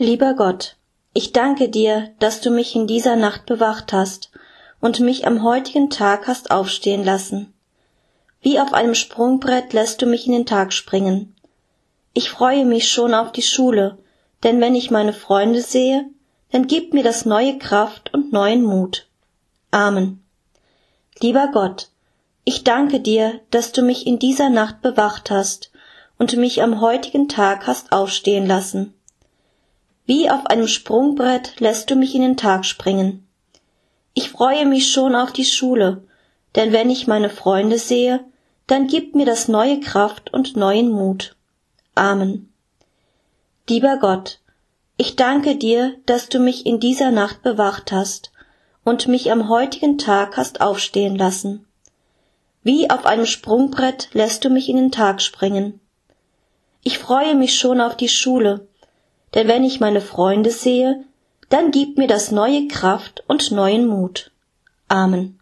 Lieber Gott, ich danke dir, dass du mich in dieser Nacht bewacht hast und mich am heutigen Tag hast aufstehen lassen. Wie auf einem Sprungbrett lässt du mich in den Tag springen. Ich freue mich schon auf die Schule, denn wenn ich meine Freunde sehe, dann gibt mir das neue Kraft und neuen Mut. Amen. Lieber Gott, ich danke dir, dass du mich in dieser Nacht bewacht hast und mich am heutigen Tag hast aufstehen lassen. Wie auf einem Sprungbrett lässt du mich in den Tag springen. Ich freue mich schon auf die Schule, denn wenn ich meine Freunde sehe, dann gibt mir das neue Kraft und neuen Mut. Amen. Lieber Gott, ich danke dir, dass du mich in dieser Nacht bewacht hast und mich am heutigen Tag hast aufstehen lassen. Wie auf einem Sprungbrett lässt du mich in den Tag springen. Ich freue mich schon auf die Schule, denn wenn ich meine Freunde sehe, dann gibt mir das neue Kraft und neuen Mut. Amen.